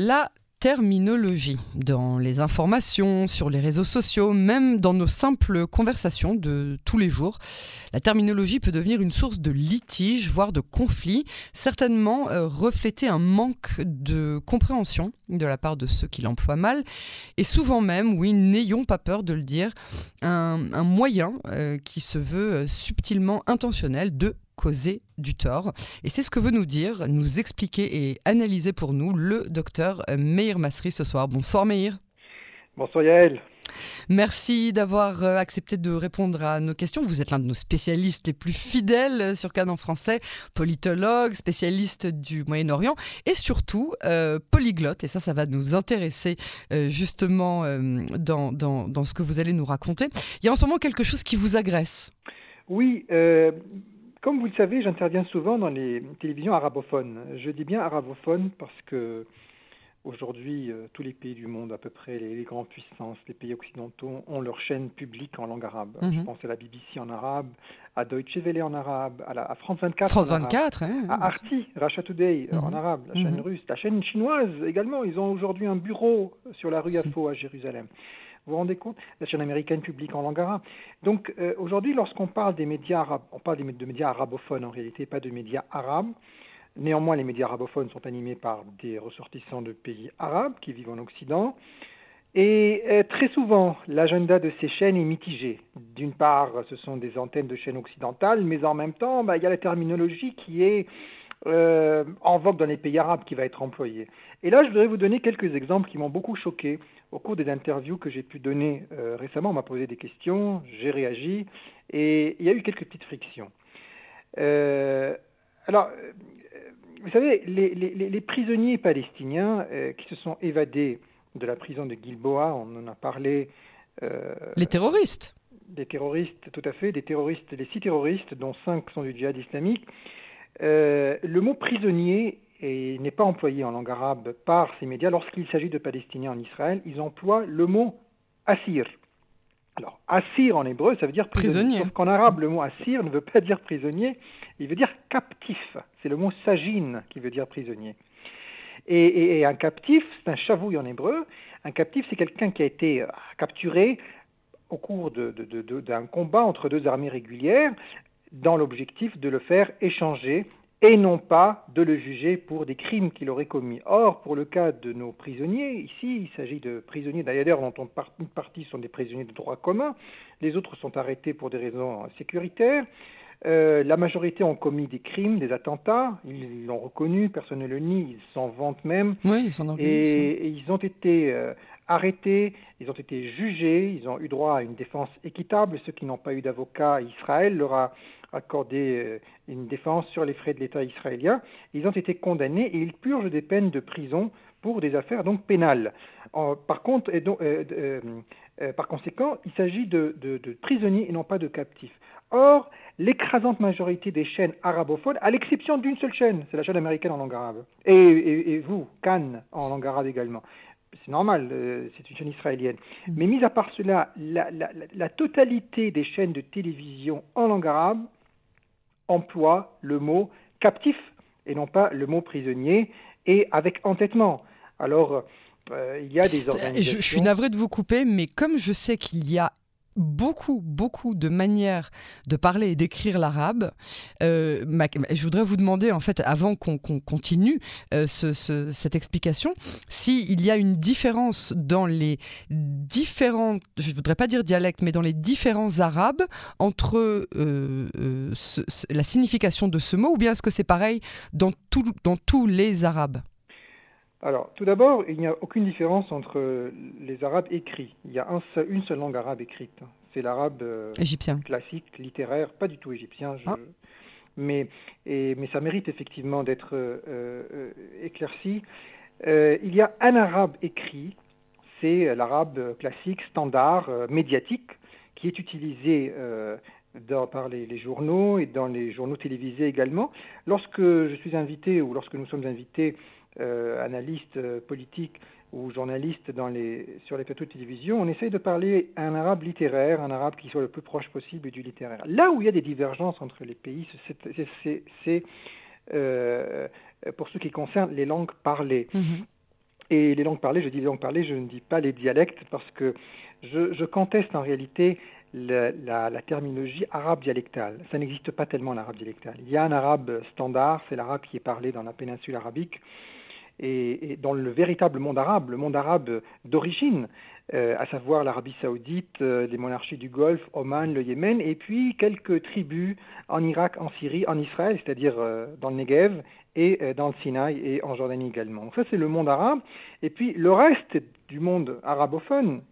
La terminologie dans les informations, sur les réseaux sociaux, même dans nos simples conversations de tous les jours. La terminologie peut devenir une source de litige, voire de conflit, certainement euh, refléter un manque de compréhension de la part de ceux qui l'emploient mal, et souvent même, oui, n'ayons pas peur de le dire, un, moyen euh, qui se veut euh, subtilement intentionnel de causer du tort. Et c'est ce que veut nous dire, nous expliquer et analyser pour nous le docteur Meir Masri ce soir. Bonsoir Meir. Bonsoir Yael. Merci d'avoir euh, accepté de répondre à nos questions. Vous êtes l'un de nos spécialistes les plus fidèles sur Canon français, politologue, spécialiste du Moyen-Orient et surtout euh, polyglotte. Et ça, ça va nous intéresser euh, justement dans, dans, dans, ce que vous allez nous raconter. Il y a en ce moment quelque chose qui vous agresse. Oui, comme vous le savez, j'interviens souvent dans les télévisions arabophones. Je dis bien arabophones parce que aujourd'hui, euh, tous les pays du monde, à peu près les, grandes puissances, les pays occidentaux, ont leur chaîne publique en langue arabe. Je mhm. pense à la BBC en arabe, à Deutsche Welle en arabe, à, la, France 24 France 24, hein, à Arti, Russia Today euh, en mhm. arabe, la chaîne mhm. russe, la chaîne chinoise également. Ils ont aujourd'hui un bureau sur la rue Afo à Jérusalem. Vous vous rendez compte La chaîne américaine publique en langue arabe. Donc euh, aujourd'hui, lorsqu'on parle des médias arabes, on parle de médias arabophones en réalité, pas de médias arabes. Néanmoins, les médias arabophones sont animés par des ressortissants de pays arabes qui vivent en Occident. Et euh, très souvent, l'agenda de ces chaînes est mitigé. D'une part, ce sont des antennes de chaînes occidentales, mais en même temps, bah, il y a la terminologie qui est euh, en vogue dans les pays arabes qui va être employée. Et là, je voudrais vous donner quelques exemples qui m'ont beaucoup choqué au cours des interviews que j'ai pu donner euh, récemment, on m'a posé des questions, j'ai réagi, et il y a eu quelques petites frictions. Euh, alors, euh, vous savez, les, les, les prisonniers palestiniens qui se sont évadés de la prison de Gilboa, on en a parlé. les terroristes Des terroristes, tout à fait, des terroristes, les six terroristes, dont cinq sont du djihad islamique. le mot prisonnier et n'est pas employé en langue arabe par ces médias. Lorsqu'il s'agit de Palestiniens en Israël, ils emploient le mot assir. Alors, assir en hébreu, ça veut dire prisonnier. Sauf qu'en arabe, le mot assir ne veut pas dire prisonnier, il veut dire captif. C'est le mot sagine qui veut dire prisonnier. Et, un captif, c'est un chavouille en hébreu. Un captif, c'est quelqu'un qui a été euh, capturé au cours d'un combat entre deux armées régulières dans l'objectif de le faire échanger et non pas de le juger pour des crimes qu'il aurait commis. Or, pour le cas de nos prisonniers, ici, il s'agit de prisonniers, d'ailleurs, dont une partie sont des prisonniers de droit commun, les autres sont arrêtés pour des raisons sécuritaires. Euh, la majorité ont commis des crimes, des attentats, ils l'ont reconnu, personne ne le nie, ils s'en vantent même. Oui, ils s'en et, et, ils ont été euh, arrêtés, ils ont été jugés, ils ont eu droit à une défense équitable. Ceux qui n'ont pas eu d'avocat, Israël leur a accordé euh, une défense sur les frais de l'État israélien. Ils ont été condamnés et ils purgent des peines de prison pour des affaires donc pénales. par contre, et donc, euh, euh, par conséquent, il s'agit de, prisonniers et non pas de captifs. Or, l'écrasante majorité des chaînes arabophones, à l'exception d'une seule chaîne, c'est la chaîne américaine en langue arabe, et, vous, Cannes en langue arabe également, c'est normal, c'est une chaîne israélienne. Mm. Mais mis à part cela, la, totalité des chaînes de télévision en langue arabe emploie le mot captif et non pas le mot prisonnier, et avec entêtement. Alors, euh, il y a des organisations... Je, je, suis navré de vous couper, mais comme je sais qu'il y a beaucoup, beaucoup de manières de parler et d'écrire l'arabe. Euh, je voudrais vous demander, en fait, avant qu'on continue euh, cette explication, s'il y a une différence dans les différents, je ne voudrais pas dire dialectes, mais dans les différents arabes entre euh, la signification de ce mot, ou bien est-ce que c'est pareil dans, dans tous les arabes? Alors, tout d'abord, il n'y a aucune différence entre les arabes écrits. Il y a une seule langue arabe écrite. C'est l'arabe euh, classique, littéraire, pas du tout égyptien. Ah. Mais, mais ça mérite effectivement d'être euh, euh, éclairci. il y a un arabe écrit, c'est l'arabe classique, standard, médiatique, qui est utilisé par les, les, journaux et dans les journaux télévisés également. Lorsque je suis invité ou lorsque nous sommes invités euh, analystes euh, politiques ou dans les, sur les plateaux de télévision, on essaye de parler un arabe littéraire, un arabe qui soit le plus proche possible du littéraire. Là où il y a des divergences entre les pays, c'est euh, pour ce qui concerne les langues parlées. Mm-hmm. Et les langues parlées, je dis les langues parlées, je ne dis pas les dialectes parce que je, conteste en réalité la, la, terminologie arabe dialectale. Ça n'existe pas tellement l'arabe dialectal. Il y a un arabe standard, c'est l'arabe qui est parlé dans la péninsule arabique. Et, dans le véritable monde arabe, le monde arabe d'origine, euh, à savoir l'Arabie saoudite, euh, les monarchies du Golfe, Oman, le Yémen, et puis quelques tribus en Irak, en Syrie, en Israël, c'est-à-dire euh, dans le Negev, et dans le Sinaï et en Jordanie également. Donc ça c'est le monde arabe. Et puis le reste du monde arabophone,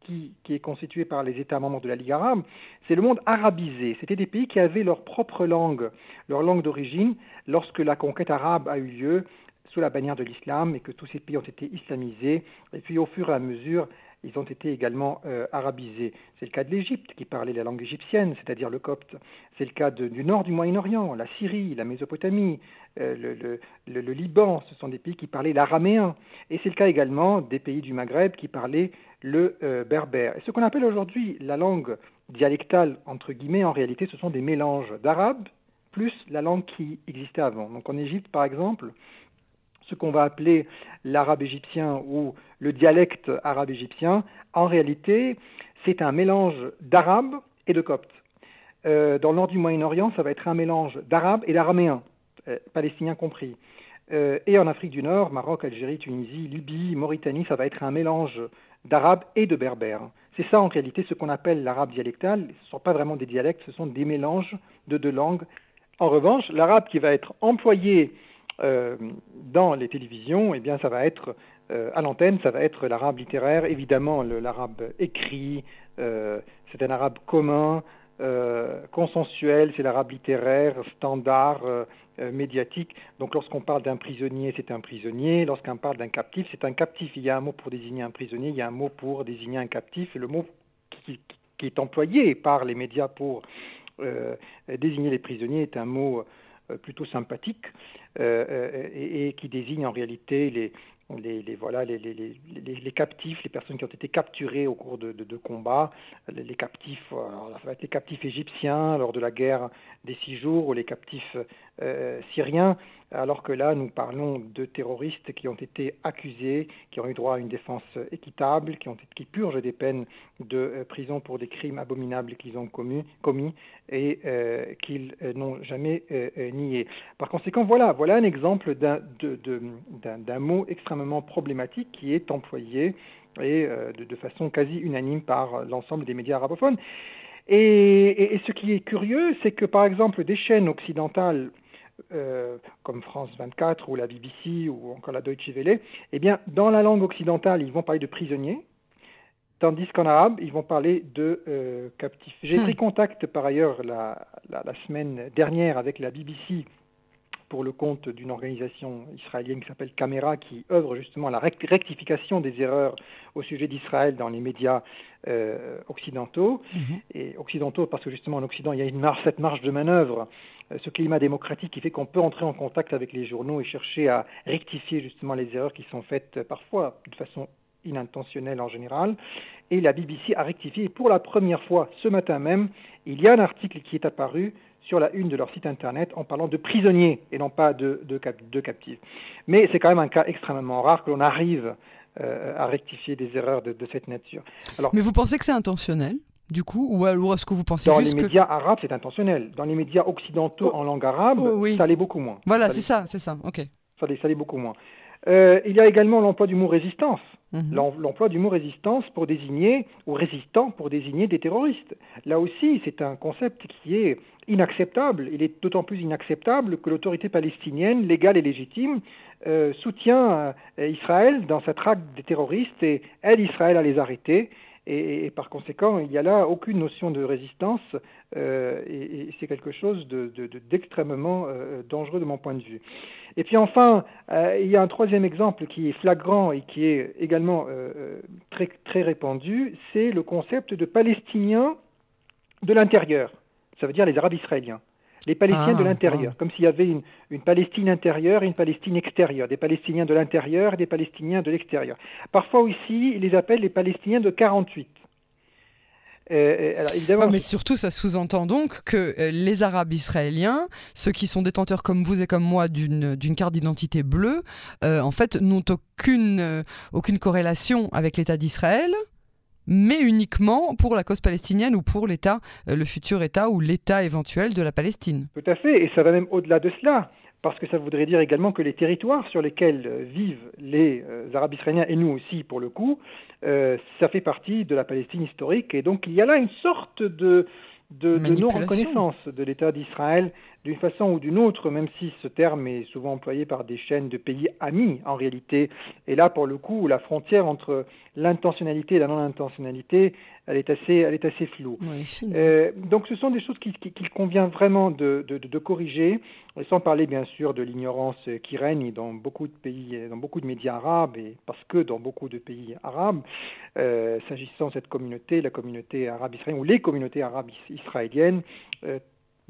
qui, qui, est constitué par les États membres de la Ligue arabe, c'est le monde arabisé. C'était des pays qui avaient leur propre langue, leur langue d'origine, lorsque la conquête arabe a eu lieu sous la bannière de l'islam et que tous ces pays ont été islamisés. Et puis au fur et à mesure, ils ont été également euh, arabisés. C'est le cas de l'Égypte qui parlait la langue égyptienne, c'est-à-dire le copte. C'est le cas du nord du Moyen-Orient, la Syrie, la Mésopotamie, euh, le, Liban. Ce sont des pays qui parlaient l'araméen. Et c'est le cas également des pays du Maghreb qui parlaient le euh, berbère. Et ce qu'on appelle aujourd'hui la langue dialectale, entre guillemets, en réalité, ce sont des mélanges d'arabe plus la langue qui existait avant. Donc en Égypte, par exemple, ce qu'on va appeler l'arabe égyptien ou le dialecte arabe égyptien, en réalité, c'est un mélange d'arabe et de copte. Euh, dans le nord du Moyen-Orient, ça va être un mélange d'arabe et d'araméen, euh, palestinien compris. Euh, et en Afrique du Nord, Maroc, Algérie, Tunisie, Libye, Mauritanie, ça va être un mélange d'arabe et de berbère. C'est ça en réalité ce qu'on appelle l'arabe dialectal. Ce ne sont pas vraiment des dialectes, ce sont des mélanges de deux langues. En revanche, l'arabe qui va être employé dans les télévisions, eh bien, ça va être euh, à l'antenne, ça va être l'arabe littéraire, évidemment l'arabe écrit, euh, c'est un arabe commun, consensuel, c'est l'arabe littéraire, standard, médiatique. Donc lorsqu'on parle d'un prisonnier, c'est un prisonnier. Lorsqu'on parle d'un captif, c'est un captif. Il y a un mot pour désigner un prisonnier, il y a un mot pour désigner un captif. Le mot qui est employé par les médias pour désigner les prisonniers est un mot plutôt sympathique. Euh, euh, et, qui désigne en réalité les, les, voilà, les, captifs, les personnes qui ont été capturées au cours de, de, combats, les, captifs, alors ça va être les captifs égyptiens lors de la guerre des six jours ou les captifs euh, syriens, alors que là nous parlons de terroristes qui ont été accusés, qui ont eu droit à une défense équitable, qui, purgent des peines de euh, prison pour des crimes abominables qu'ils ont commis, et euh, qu'ils n'ont jamais nié. Par conséquent, voilà, voilà un exemple d'un mot extrêmement problématique qui est employé et de, façon quasi unanime par l'ensemble des médias arabophones. Et, ce qui est curieux, c'est que par exemple des chaînes occidentales euh, comme France 24 ou la BBC ou encore la Deutsche Welle, eh bien, dans la langue occidentale, ils vont parler de prisonniers, tandis qu'en arabe, ils vont parler de euh, captifs. J'ai hmm. pris contact par ailleurs la, la, la, semaine dernière avec la BBC pour le compte d'une organisation israélienne qui s'appelle Camera, qui œuvre justement à la rectification des erreurs au sujet d'Israël dans les médias euh, occidentaux. Mhm. Et occidentaux parce que justement en Occident, il y a une marge, cette marge de manœuvre, ce climat démocratique qui fait qu'on peut entrer en contact avec les journaux et chercher à rectifier justement les erreurs qui sont faites euh, parfois de façon inintentionnelle en général. Et la BBC a rectifié. Et pour la première fois ce matin même, il y a un article qui est apparu sur la une de leur site internet en parlant de prisonniers et non pas de, de, captifs. Mais c'est quand même un cas extrêmement rare que l'on arrive euh, à rectifier des erreurs de, cette nature. Mais vous pensez que c'est intentionnel? Du coup, ou alors est-ce que vous pensez Dans les médias arabes, c'est intentionnel. Dans les médias occidentaux oh. en langue arabe, oh, ça l'est beaucoup moins. Voilà, c'est ça, c'est ça, ok. Ça l'est beaucoup moins. Euh, il y a également l'emploi du mot résistance. Mhm. L'emploi du mot résistance pour désigner, ou résistant pour désigner des terroristes. Là aussi, c'est un concept qui est inacceptable. Il est d'autant plus inacceptable que l'autorité palestinienne, légale et légitime, euh, soutient euh, Israël dans sa traque des terroristes et aide Israël à les arrêter. Et, par conséquent, il n'y a là aucune notion de résistance euh, et, c'est quelque chose d'extrêmement de, dangereux de mon point de vue. Et puis enfin, il y a un troisième exemple qui est flagrant et qui est également très, très répandu, c'est le concept de Palestiniens de l'intérieur ça veut dire les Arabes israéliens. Les Palestiniens de ah, l'intérieur, comme s'il y avait une, une, Palestine intérieure et une Palestine extérieure, des Palestiniens de l'intérieur et des Palestiniens de l'extérieur. Parfois aussi, ils les appellent les Palestiniens de 48. évidemment, mais surtout, ça sous-entend donc que les Arabes israéliens, ceux qui sont détenteurs comme vous et comme moi d'une carte d'identité bleue, en fait, n'ont aucune, aucune corrélation avec l'État d'Israël mais uniquement pour la cause palestinienne ou pour l'État, euh, le futur État ou l'État éventuel de la Palestine. Tout à fait, et ça va même au-delà de cela, parce que ça voudrait dire également que les territoires sur lesquels euh, vivent les euh, Arabes israéliens, et nous aussi pour le coup, ça fait partie de la Palestine historique, et donc il y a là une sorte de, de, de non-reconnaissance de l'État d'Israël d'une façon ou d'une autre, même si ce terme est souvent employé par des chaînes de pays amis en réalité. Et là, pour le coup, la frontière entre l'intentionnalité et la non-intentionnalité, elle est assez, elle est assez floue. euh, donc, ce sont des choses qu'il qui, convient vraiment de, de, de, corriger, sans parler bien sûr de l'ignorance qui règne dans beaucoup de pays, dans beaucoup de médias arabes, et parce que dans beaucoup de pays arabes, euh, s'agissant de cette communauté, la communauté arabe israélienne ou les communautés arabes israéliennes, euh,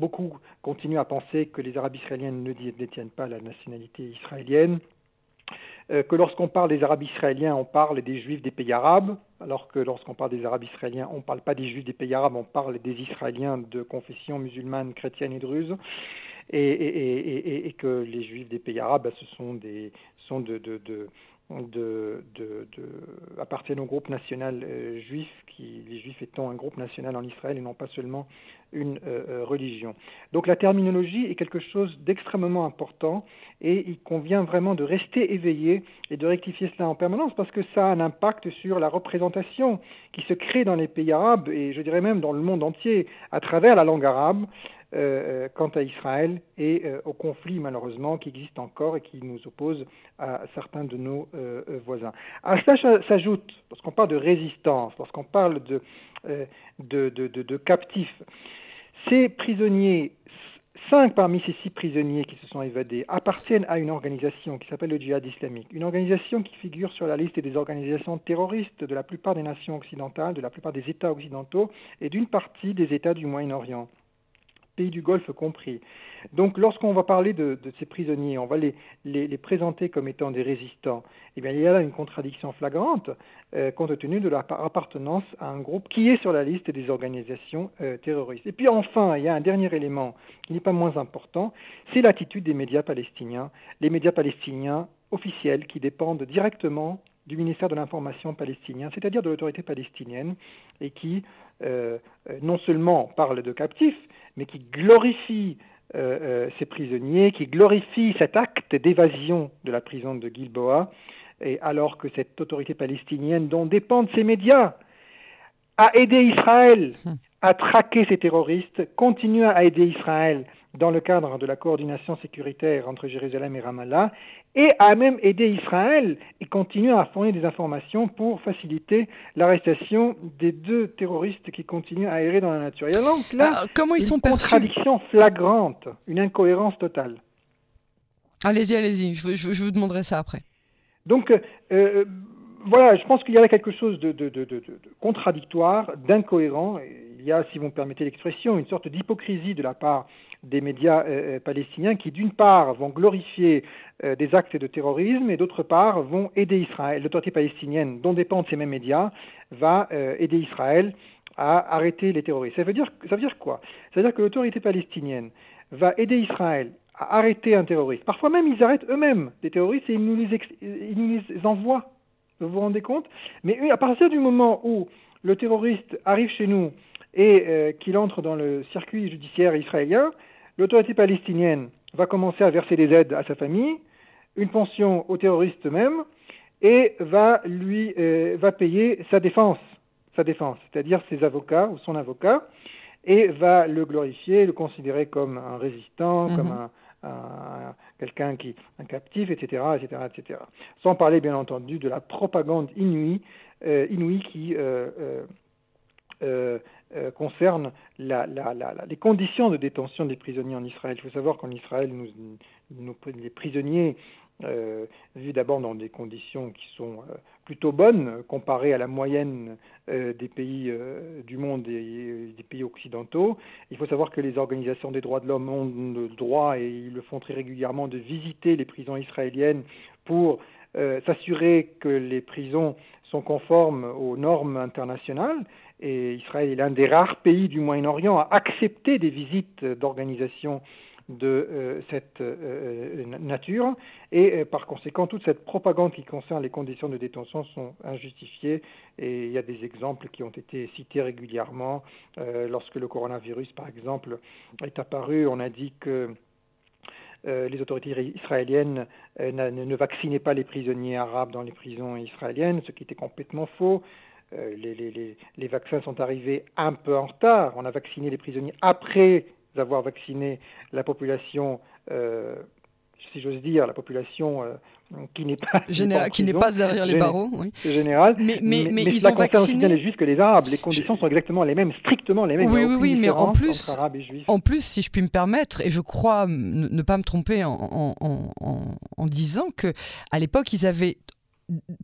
Beaucoup continuent à penser que les Arabes israéliens ne détiennent pas la nationalité israélienne, euh, que lorsqu'on parle des Arabes israéliens, on parle des Juifs des pays arabes, alors que lorsqu'on parle des Arabes israéliens, on ne parle pas des Juifs des pays arabes, on parle des Israéliens de confession musulmane, chrétienne et druze, et, que les Juifs des pays arabes, bah, ce sont des sont de, appartiennent au groupe national euh, juif, qui, les juifs étant un groupe national en Israël et non pas seulement une euh, euh, religion. Donc la terminologie est quelque chose d'extrêmement important et il convient vraiment de rester éveillé et de rectifier cela en permanence parce que ça a un impact sur la représentation qui se crée dans les pays arabes et je dirais même dans le monde entier à travers la langue arabe euh, euh, quant à Israël et euh, au conflit malheureusement qui existe encore et qui nous oppose à certains de nos voisins. À cela s'ajoute, lorsqu'on parle de résistance, lorsqu'on parle de, captifs, ces prisonniers Cinq parmi ces six prisonniers qui se sont évadés appartiennent à une organisation qui s'appelle le djihad islamique, une organisation qui figure sur la liste des organisations terroristes de la plupart des nations occidentales, de la plupart des États occidentaux et d'une partie des États du Moyen-Orient pays du Golfe compris. Donc lorsqu'on va parler de, ces prisonniers, on va les, les, présenter comme étant des résistants, eh bien, il y a là une contradiction flagrante euh, compte tenu de leur appartenance à un groupe qui est sur la liste des organisations euh, terroristes. Et puis enfin, il y a un dernier élément qui n'est pas moins important, c'est l'attitude des médias palestiniens, les médias palestiniens officiels qui dépendent directement du ministère de l'Information palestinien, c'est-à-dire de l'autorité palestinienne, et qui euh, non seulement parlent de captifs, mais qui glorifie euh, euh, ces prisonniers, qui glorifie cet acte d'évasion de la prison de Gilboa, et alors que cette autorité palestinienne dont dépendent ces médias a aidé Israël hum. à traquer ces terroristes, continue à aider Israël dans le cadre de la coordination sécuritaire entre Jérusalem et Ramallah, et a même aidé Israël et continue à fournir des informations pour faciliter l'arrestation des deux terroristes qui continuent à errer dans la nature. Et donc là, ah, comment ils une sont contradiction flagrante, une incohérence totale. Allez-y, allez-y, je, je, vous demanderai ça après. Donc, euh, voilà, je pense qu'il y a quelque chose de, de, de, de contradictoire, d'incohérent. Il y a, si vous me permettez l'expression, une sorte d'hypocrisie de la part des médias euh, euh, palestiniens qui, d'une part, vont glorifier euh, des actes de terrorisme et, d'autre part, vont aider Israël. L'autorité palestinienne, dont dépendent ces mêmes médias, va aider Israël à arrêter les terroristes. Ça veut dire, quoi? Ça veut dire que l'autorité palestinienne va aider Israël à arrêter un terroriste. Parfois même, ils arrêtent eux-mêmes des terroristes et ils nous les, ils nous les envoient. Vous vous rendez compte? Mais à partir du moment où le terroriste arrive chez nous et qu'il entre dans le circuit judiciaire israélien, l'autorité palestinienne va commencer à verser des aides à sa famille, une pension aux terroristes eux-mêmes, et va lui euh, va payer sa défense, sa défense, c'est-à-dire ses avocats ou son avocat, et va le glorifier, le considérer comme un résistant, mhm. comme un, quelqu'un qui un captif, etc., etc., etc. Sans parler bien entendu de la propagande inouïe, euh, inouïe qui euh, euh, euh, concerne les conditions de détention des prisonniers en Israël. Il faut savoir qu'en Israël, les prisonniers euh, vivent d'abord dans des conditions qui sont euh, plutôt bonnes comparées à la moyenne euh, des pays du monde et des pays occidentaux. Il faut savoir que les organisations des droits de l'homme ont le droit, et ils le font très régulièrement, de visiter les prisons israéliennes pour s'assurer que les prisons sont conformes aux normes internationales. Et Israël est l'un des rares pays du Moyen-Orient à accepter des visites d'organisations de euh, cette euh, nature. Et euh, par conséquent toute cette propagande qui concerne les conditions de détention sont injustifiées. Et il y a des exemples qui ont été cités régulièrement. Lorsque le coronavirus par exemple est apparu on a dit que les autorités israéliennes ne vaccinaient pas les prisonniers arabes dans les prisons israéliennes, ce qui était complètement faux. Les, les, les, vaccins sont arrivés un peu en retard. On a vacciné les prisonniers après avoir vacciné la population, euh, si j'ose dire, la population euh, qui n'est pas qui n'est pas derrière les barreaux, oui. général. Mais, mais, mais, ils cela ont vacciné aussi bien les juifs que les arabes. Les conditions sont exactement les mêmes, strictement les mêmes. Oui, oui, oui, mais en plus, en plus, si je puis me permettre, et je crois ne, pas me tromper en, en, en, en disant que à l'époque ils avaient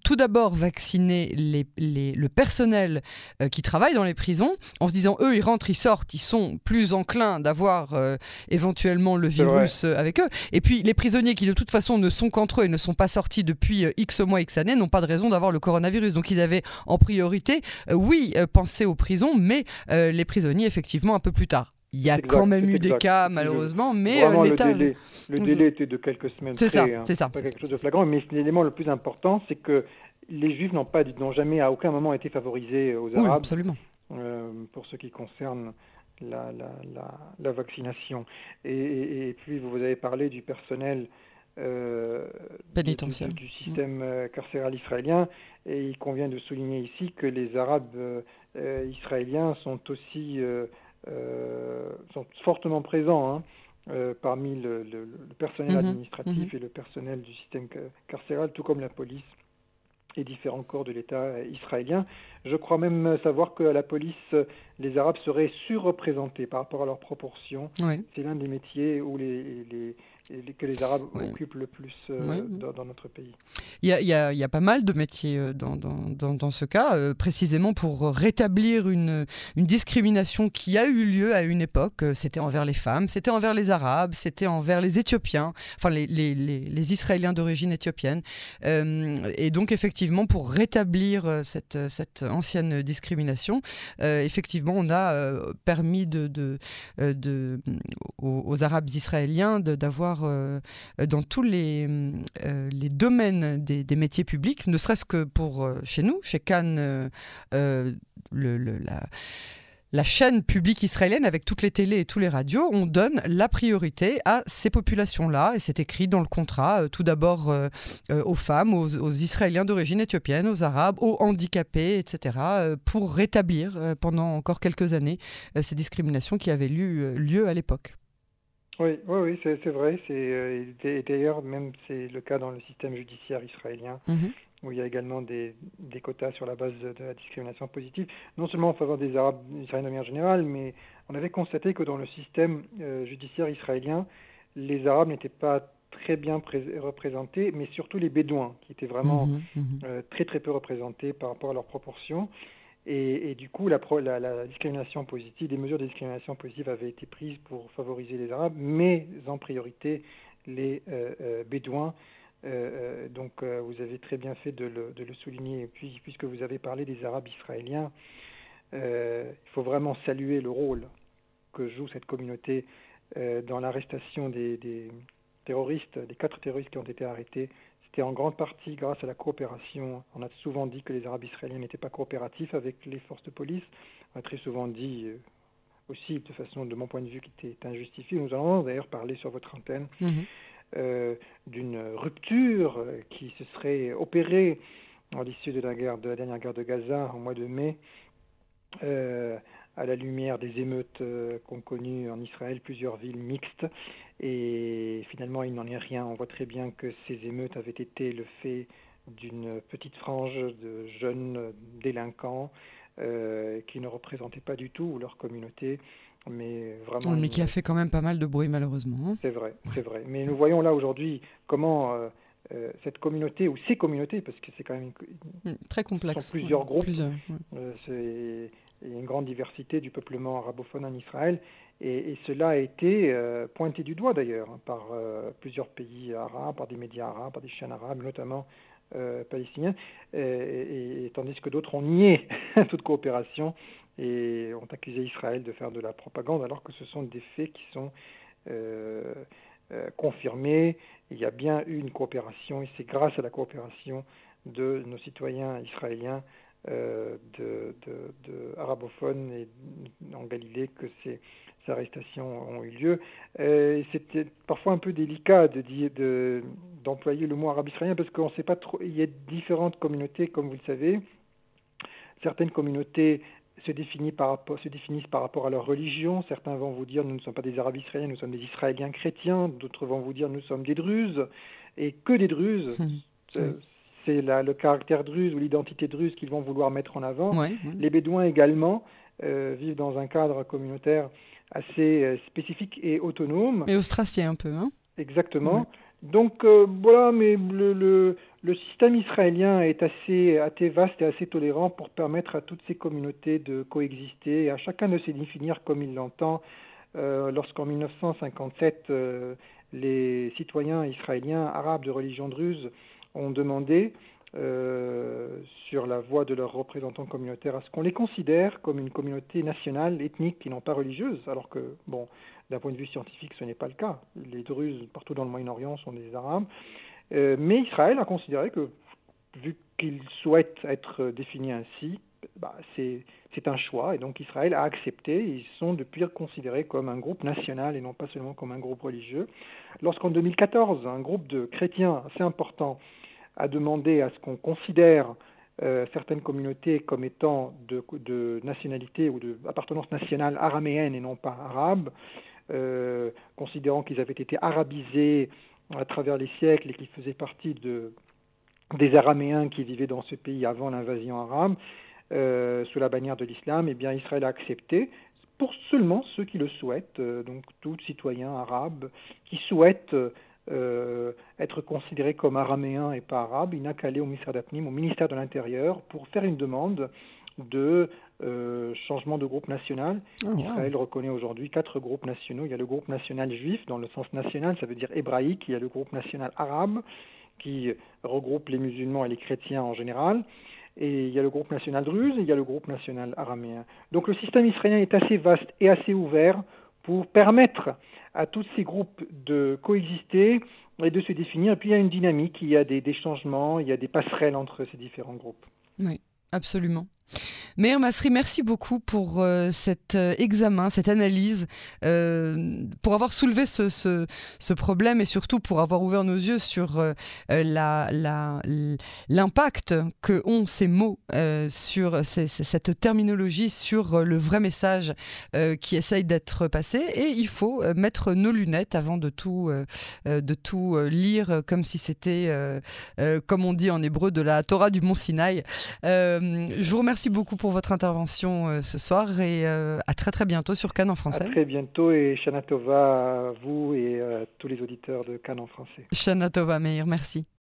tout d'abord vacciner le personnel euh, qui travaille dans les prisons en se disant eux ils rentrent, ils sortent, ils sont plus enclins d'avoir euh, éventuellement le virus euh, avec eux. Et puis les prisonniers qui de toute façon ne sont qu'entre eux et ne sont pas sortis depuis X mois, X années n'ont pas de raison d'avoir le coronavirus. Donc ils avaient en priorité, oui, pensé aux prisons, mais les prisonniers effectivement un peu plus tard. Il y a quand même eu des cas, malheureusement, mais euh. Le délai, le délai était de quelques semaines. C'est ça, hein. c'est ça. Pas quelque chose de flagrant, mais l'élément le plus important, c'est que les Juifs n'ont pas, n'ont jamais à aucun moment été favorisés aux Arabes. Oui, absolument. Euh, pour ce qui concerne la, la, la, vaccination. Et, et, puis, vous avez parlé du personnel euh, pénitentiaire du, système euh, carcéral israélien. Et il convient de souligner ici que les Arabes israéliens sont aussi sont fortement présents hein, euh, parmi le, personnel mhm. administratif mhm. et le personnel du système carcéral, tout comme la police et différents corps de l'État israélien. Je crois même savoir qu'à la police, les Arabes seraient surreprésentés par rapport à leur proportion. C'est l'un des métiers où les, les, que les Arabes occupent le plus euh, dans, notre pays. Il y, a, il, y a, pas mal de métiers euh, dans, dans, dans ce cas, euh, précisément pour rétablir une, une, discrimination qui a eu lieu à une époque. C'était envers les femmes, c'était envers les Arabes, c'était envers les Éthiopiens, enfin les, les, les, Israéliens d'origine éthiopienne. et donc effectivement, pour rétablir cette, cette ancienne discrimination, effectivement, on a permis de, de, de aux, aux, Arabes israéliens d'avoir euh, dans tous les, euh, domaines des, métiers publics, ne serait-ce que pour euh, chez nous, chez Cannes, la chaîne publique israélienne, avec toutes les télés et tous les radios, on donne la priorité à ces populations-là. Et c'est écrit dans le contrat, tout d'abord aux femmes, aux, Israéliens d'origine éthiopienne, aux Arabes, aux handicapés, etc., pour rétablir pendant encore quelques années ces discriminations qui avaient eu lieu à l'époque. Oui, oui, oui c'est vrai. C'est euh, d'ailleurs même c'est le cas dans le système judiciaire israélien. Mhm. où il y a également des, des, quotas sur la base de, la discrimination positive, non seulement en faveur des Arabes israéliens de manière générale, mais on avait constaté que dans le système euh, judiciaire israélien, les Arabes n'étaient pas très bien représentés, mais surtout les Bédouins, qui étaient vraiment mhm, mhm. Euh, très très peu représentés par rapport à leurs proportions. Et, du coup, la, discrimination positive, des mesures de discrimination positive avaient été prises pour favoriser les Arabes, mais en priorité les euh, euh, Bédouins. Euh, donc, vous avez très bien fait de le, souligner. Puis, puisque vous avez parlé des Arabes israéliens, il faut vraiment saluer le rôle que joue cette communauté dans l'arrestation des terroristes, des quatre terroristes qui ont été arrêtés c'était en grande partie grâce à la coopération. On a souvent dit que les Arabes israéliens n'étaient pas coopératifs avec les forces de police. On a très souvent dit euh, aussi, de façon, de mon point de vue, qui était injustifiée. Nous allons d'ailleurs parler sur votre antenne mhm. euh, d'une rupture euh, qui se serait opérée à l'issue de la guerre, de la dernière guerre de Gaza au mois de mai à la lumière des émeutes euh, qu'ont connues en Israël plusieurs villes mixtes. Et finalement, il n'en est rien. On voit très bien que ces émeutes avaient été le fait d'une petite frange de jeunes délinquants euh, qui ne représentaient pas du tout leur communauté, mais vraiment. mais qui a fait quand même pas mal de bruit malheureusement. Hein. c'est vrai, c'est vrai. Mais nous voyons là aujourd'hui comment euh, cette communauté ou ces communautés, parce que c'est quand même une... Mm, très complexe. sont plusieurs groupes. Plusieurs, il y a une grande diversité du peuplement arabophone en Israël, et, cela a été euh, pointé du doigt d'ailleurs hein, par euh, plusieurs pays arabes, par des médias arabes, par des chaînes arabes, notamment palestinienne, et, tandis que d'autres ont nié toute coopération et ont accusé Israël de faire de la propagande, alors que ce sont des faits qui sont confirmés. Il y a bien eu une coopération, et c'est grâce à la coopération de nos citoyens israéliens euh, de, de, arabophones et en Galilée que ces, arrestations ont eu lieu. Euh, c'était parfois un peu délicat de dire d'employer le mot arabe israélien parce qu'on ne sait pas trop. Il y a différentes communautés, comme vous le savez. Certaines communautés se définissent, par rapport, se définissent par rapport à leur religion. Certains vont vous dire nous ne sommes pas des Arabes israéliens, nous sommes des Israéliens chrétiens. D'autres vont vous dire nous sommes des Druzes et que des Druzes. Euh, c'est le caractère druze ou l'identité druze qu'ils vont vouloir mettre en avant. Les Bédouins également euh, vivent dans un cadre communautaire assez euh, spécifique et autonome. Et austracien un peu, hein Exactement. Donc euh, voilà, mais le, le, le, système israélien est assez, assez vaste et assez tolérant pour permettre à toutes ces communautés de coexister et à chacun de se définir comme il l'entend. Lorsqu'en 1957, les citoyens israéliens arabes de religion druze ont demandé, euh, sur la voie de leurs représentants communautaires, à ce qu'on les considère comme une communauté nationale, ethnique et non pas religieuse, alors que, bon, d'un point de vue scientifique, ce n'est pas le cas. Les Druzes, partout dans le Moyen-Orient, sont des Arabes. Euh, mais Israël a considéré que, vu qu'ils souhaitent être définis ainsi, bah, c'est un choix, et donc Israël a accepté, ils sont depuis considérés comme un groupe national et non pas seulement comme un groupe religieux. Lorsqu'en 2014, un groupe de chrétiens assez important a demandé à ce qu'on considère euh, certaines communautés comme étant de, de nationalité ou d'appartenance nationale araméenne et non pas arabe, euh, considérant qu'ils avaient été arabisés à travers les siècles et qu'ils faisaient partie de, des Araméens qui vivaient dans ce pays avant l'invasion arabe, euh, sous la bannière de l'islam, eh bien Israël a accepté pour seulement ceux qui le souhaitent, donc tout citoyen arabe qui souhaite euh, être considéré comme araméen et pas arabe, il n'a qu'à aller au ministère d'Apnim, au ministère de l'Intérieur, pour faire une demande de euh, changement de groupe national. Oh, Israël reconnaît aujourd'hui quatre groupes nationaux. Il y a le groupe national juif, dans le sens national, ça veut dire hébraïque. Il y a le groupe national arabe, qui regroupe les musulmans et les chrétiens en général. Et il y a le groupe national druze et il y a le groupe national araméen. Donc le système israélien est assez vaste et assez ouvert pour permettre à tous ces groupes de coexister et de se définir. Et puis il y a une dynamique, il y a des, des changements, il y a des passerelles entre ces différents groupes. Oui, absolument. Meir Masri, merci beaucoup pour euh, cet euh, examen, cette analyse, euh, pour avoir soulevé ce, problème et surtout pour avoir ouvert nos yeux sur l'impact que ont ces mots sur cette terminologie, sur le vrai message qui essaye d'être passé. Et il faut mettre nos lunettes avant de tout, lire comme si c'était, comme on dit en hébreu, de la Torah du Mont Sinaï. je vous remercie beaucoup pour votre intervention euh, ce soir et euh, à très très bientôt sur Cannes en français. À très bientôt et Shana Tova à vous et à tous les auditeurs de Cannes en français. Shana Tova, Meir, merci.